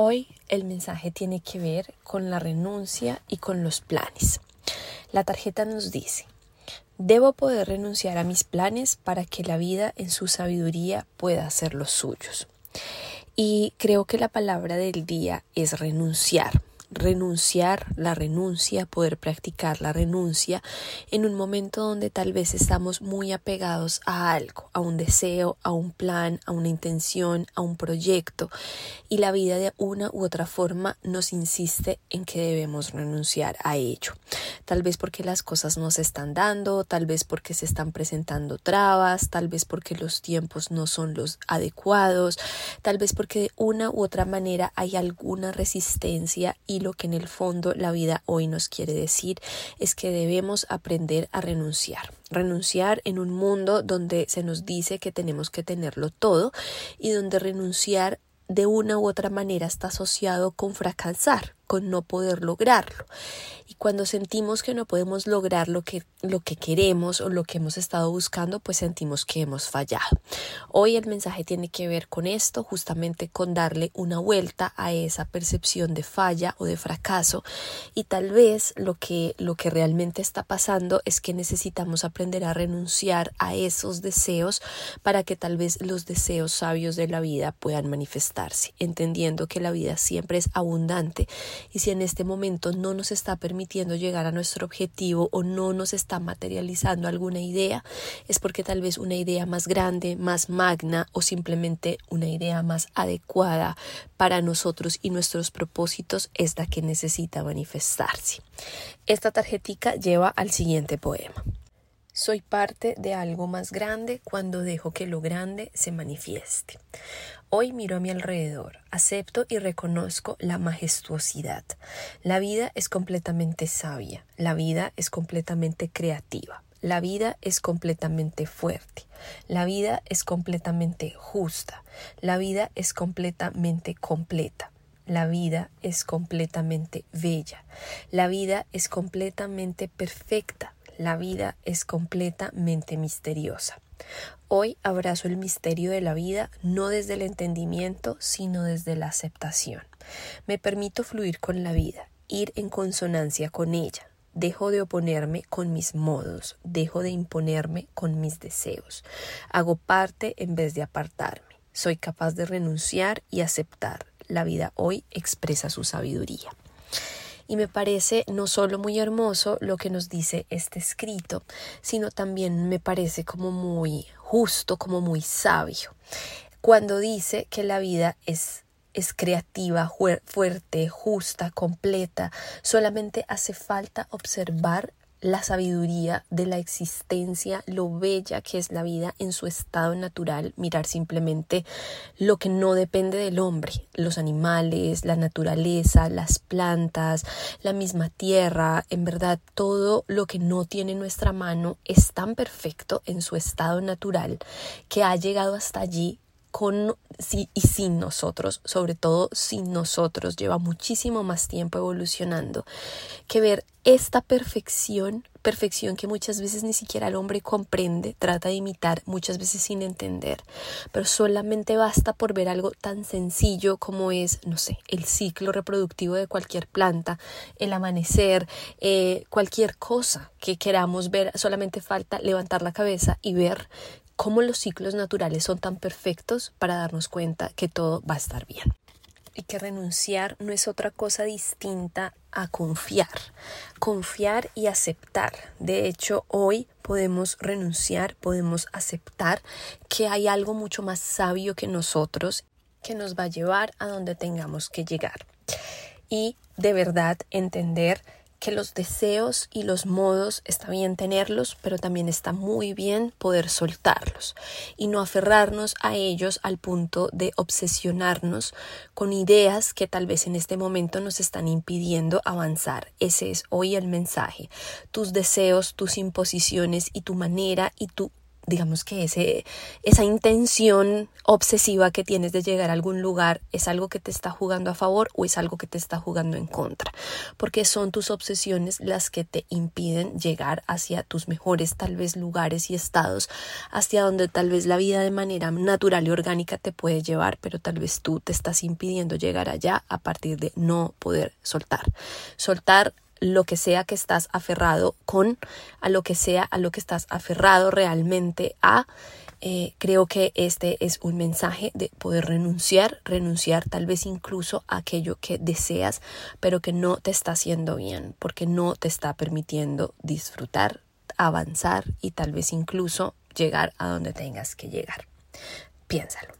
Hoy el mensaje tiene que ver con la renuncia y con los planes. La tarjeta nos dice, debo poder renunciar a mis planes para que la vida en su sabiduría pueda hacer los suyos. Y creo que la palabra del día es renunciar renunciar la renuncia, poder practicar la renuncia en un momento donde tal vez estamos muy apegados a algo, a un deseo, a un plan, a una intención, a un proyecto y la vida de una u otra forma nos insiste en que debemos renunciar a ello. Tal vez porque las cosas no se están dando, tal vez porque se están presentando trabas, tal vez porque los tiempos no son los adecuados, tal vez porque de una u otra manera hay alguna resistencia y lo que en el fondo la vida hoy nos quiere decir es que debemos aprender a renunciar. Renunciar en un mundo donde se nos dice que tenemos que tenerlo todo y donde renunciar de una u otra manera está asociado con fracasar, con no poder lograrlo. Y cuando sentimos que no podemos lograr lo que, lo que queremos o lo que hemos estado buscando, pues sentimos que hemos fallado. Hoy el mensaje tiene que ver con esto, justamente con darle una vuelta a esa percepción de falla o de fracaso. Y tal vez lo que, lo que realmente está pasando es que necesitamos aprender a renunciar a esos deseos para que tal vez los deseos sabios de la vida puedan manifestarse, entendiendo que la vida siempre es abundante y si en este momento no nos está permitiendo llegar a nuestro objetivo o no nos está materializando alguna idea, es porque tal vez una idea más grande, más magna o simplemente una idea más adecuada para nosotros y nuestros propósitos es la que necesita manifestarse. Esta tarjetica lleva al siguiente poema. Soy parte de algo más grande cuando dejo que lo grande se manifieste. Hoy miro a mi alrededor, acepto y reconozco la majestuosidad. La vida es completamente sabia, la vida es completamente creativa, la vida es completamente fuerte, la vida es completamente justa, la vida es completamente completa. La vida es completamente bella. La vida es completamente perfecta. La vida es completamente misteriosa. Hoy abrazo el misterio de la vida no desde el entendimiento, sino desde la aceptación. Me permito fluir con la vida, ir en consonancia con ella. Dejo de oponerme con mis modos, dejo de imponerme con mis deseos. Hago parte en vez de apartarme. Soy capaz de renunciar y aceptar. La vida hoy expresa su sabiduría y me parece no solo muy hermoso lo que nos dice este escrito, sino también me parece como muy justo, como muy sabio, cuando dice que la vida es es creativa, fuerte, justa, completa. Solamente hace falta observar la sabiduría de la existencia, lo bella que es la vida en su estado natural, mirar simplemente lo que no depende del hombre, los animales, la naturaleza, las plantas, la misma tierra, en verdad todo lo que no tiene nuestra mano es tan perfecto en su estado natural que ha llegado hasta allí con y sin nosotros, sobre todo sin nosotros, lleva muchísimo más tiempo evolucionando que ver esta perfección, perfección que muchas veces ni siquiera el hombre comprende, trata de imitar, muchas veces sin entender, pero solamente basta por ver algo tan sencillo como es, no sé, el ciclo reproductivo de cualquier planta, el amanecer, eh, cualquier cosa que queramos ver, solamente falta levantar la cabeza y ver cómo los ciclos naturales son tan perfectos para darnos cuenta que todo va a estar bien. Y que renunciar no es otra cosa distinta a confiar. Confiar y aceptar. De hecho, hoy podemos renunciar, podemos aceptar que hay algo mucho más sabio que nosotros que nos va a llevar a donde tengamos que llegar. Y de verdad entender que los deseos y los modos está bien tenerlos, pero también está muy bien poder soltarlos y no aferrarnos a ellos al punto de obsesionarnos con ideas que tal vez en este momento nos están impidiendo avanzar. Ese es hoy el mensaje. Tus deseos, tus imposiciones y tu manera y tu digamos que ese, esa intención obsesiva que tienes de llegar a algún lugar es algo que te está jugando a favor o es algo que te está jugando en contra, porque son tus obsesiones las que te impiden llegar hacia tus mejores tal vez lugares y estados, hacia donde tal vez la vida de manera natural y orgánica te puede llevar, pero tal vez tú te estás impidiendo llegar allá a partir de no poder soltar. Soltar lo que sea que estás aferrado con, a lo que sea a lo que estás aferrado realmente a. Eh, creo que este es un mensaje de poder renunciar, renunciar tal vez incluso a aquello que deseas, pero que no te está haciendo bien, porque no te está permitiendo disfrutar, avanzar y tal vez incluso llegar a donde tengas que llegar. Piénsalo.